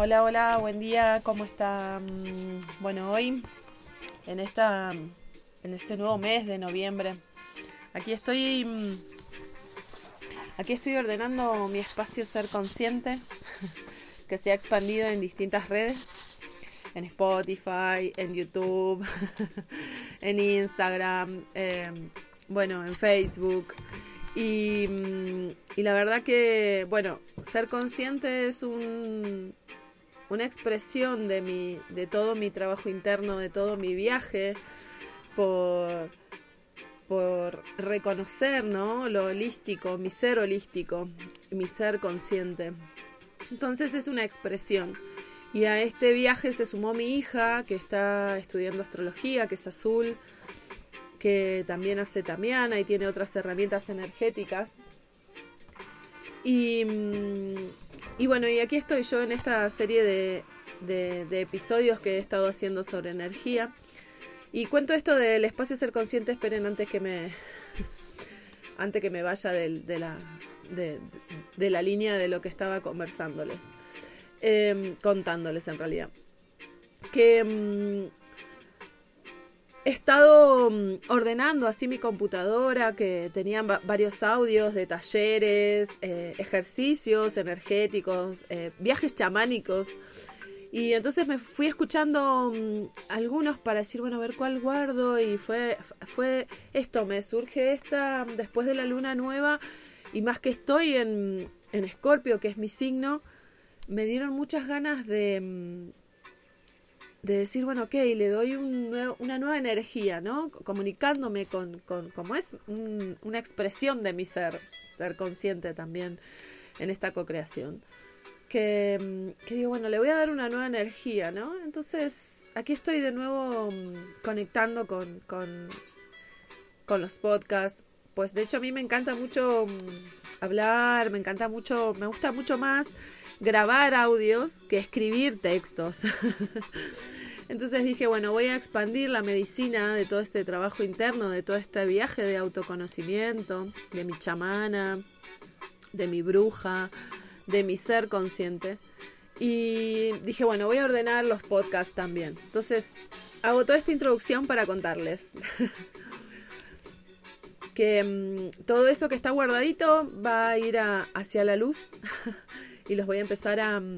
Hola, hola, buen día, ¿cómo está? Bueno, hoy en esta en este nuevo mes de noviembre, aquí estoy mm, aquí estoy ordenando mi espacio ser consciente que se ha expandido en distintas redes, en Spotify, en YouTube, en Instagram, eh, bueno, en Facebook. Mm, y la verdad que, bueno, ser consciente es un, una expresión de, mi, de todo mi trabajo interno, de todo mi viaje, por, por reconocer ¿no? lo holístico, mi ser holístico, mi ser consciente. Entonces es una expresión. Y a este viaje se sumó mi hija, que está estudiando astrología, que es azul, que también hace tamiana y tiene otras herramientas energéticas. Y, mm, y bueno, y aquí estoy yo en esta serie de, de, episodios que he estado haciendo sobre energía. Y cuento esto del espacio ser consciente, esperen antes que me antes que me vaya de, la de, la línea de lo que estaba conversándoles. Em, contándoles en realidad. Que mm, he estado mm, ordenando así mi computadora, que tenían va- varios audios de talleres, eh, ejercicios energéticos, eh, viajes chamánicos. Y entonces me fui escuchando mm, algunos para decir, bueno, a ver cuál guardo. Y fue, fue esto, me surge esta después de la luna nueva. Y más que estoy en, en Escorpio, que es mi signo, me dieron muchas ganas de, mm, de decir, bueno, ok, le doy un nuevo- una nueva energía, ¿no? Comunicándome con, con como es un- una expresión de mi ser, ser consciente también en esta co-creación. Que, mm, que digo, bueno, le voy a dar una nueva energía, ¿no? Entonces, aquí estoy de nuevo mm, conectando con, con, con los podcasts. Pues de hecho a mí me encanta mucho mm, hablar, me encanta mucho, me gusta mucho más grabar audios que escribir textos. Entonces dije, bueno, voy a expandir la medicina de todo este trabajo interno, de todo este viaje de autoconocimiento, de mi chamana, de mi bruja, de mi ser consciente. Y dije, bueno, voy a ordenar los podcasts también. Entonces, hago toda esta introducción para contarles que mm, todo eso que está guardadito va a ir a- hacia la luz y los voy a empezar a, mm,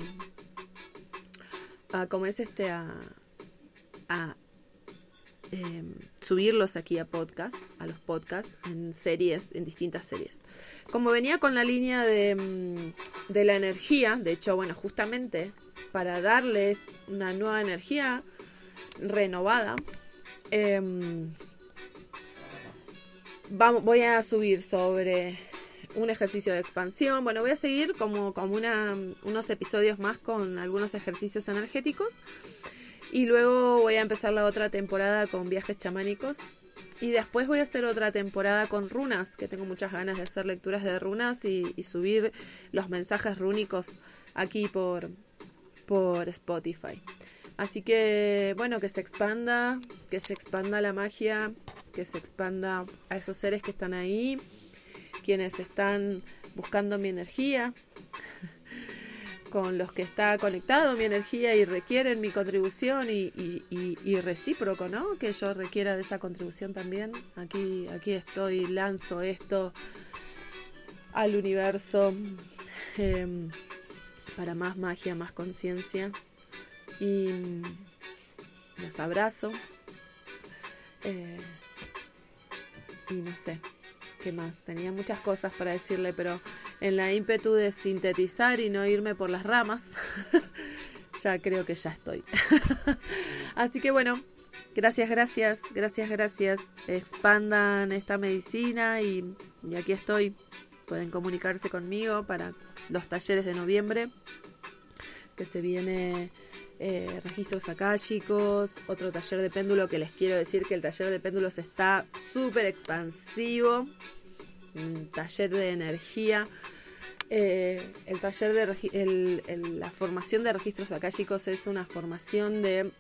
a como es este, a, a em, subirlos aquí a podcast, a los podcasts, en series, en distintas series. Como venía con la línea de, mm, de la energía, de hecho, bueno, justamente para darle una nueva energía renovada, em, vamos, voy a subir sobre un ejercicio de expansión. Bueno, voy a seguir como, como unos episodios más con algunos ejercicios energéticos. Y luego voy a empezar la otra temporada con viajes chamánicos. Y después voy a hacer otra temporada con runas, que tengo muchas ganas de hacer lecturas de runas y, subir los mensajes rúnicos aquí por, por Spotify. Así que, bueno, que se expanda, que se expanda la magia, que se expanda a esos seres que están ahí, quienes están buscando mi energía, con los que está conectado mi energía y requieren mi contribución y, y- y- y recíproco, ¿no? Que yo requiera de esa contribución también. Aquí, aquí estoy, lanzo esto al universo em, para más magia, más conciencia. Y mm, los abrazo. Eh, y no sé, ¿qué más? Tenía muchas cosas para decirle, pero en la ímpetu de sintetizar y no irme por las ramas, ya creo que ya estoy. Así que bueno, gracias, gracias, gracias, gracias. Expandan esta medicina y, y aquí estoy. Pueden comunicarse conmigo para los talleres de noviembre, que se viene eh, registros akáshicos, otro taller de péndulo que les quiero decir que el taller de péndulos está súper expansivo, un taller de energía. Eh, el taller de el- la formación de registros akáshicos es una formación de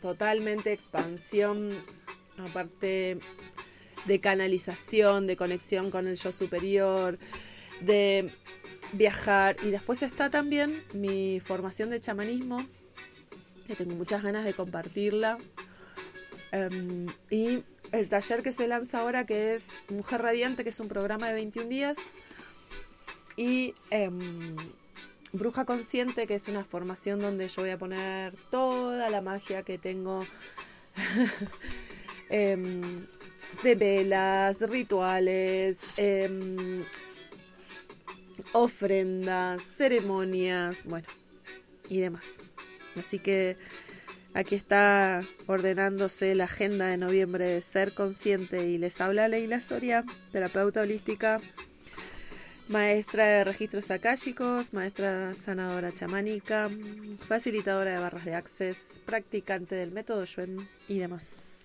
totalmente expansión, aparte de canalización, de conexión con el yo superior, de viajar. Y después está también mi formación de chamanismo, que tengo muchas ganas de compartirla. Em, y el taller que se lanza ahora, que es Mujer Radiante, que es un programa de 21 días. Y em, Bruja Consciente, que es una formación donde yo voy a poner toda la magia que tengo em, de velas, rituales, ofrendas, ceremonias, bueno, y demás. Así que aquí está ordenándose la agenda de noviembre de ser consciente y les habla Leila Soria, terapeuta holística, maestra de registros akáshicos, maestra sanadora chamánica, facilitadora de barras de access, practicante del método Yuen y demás.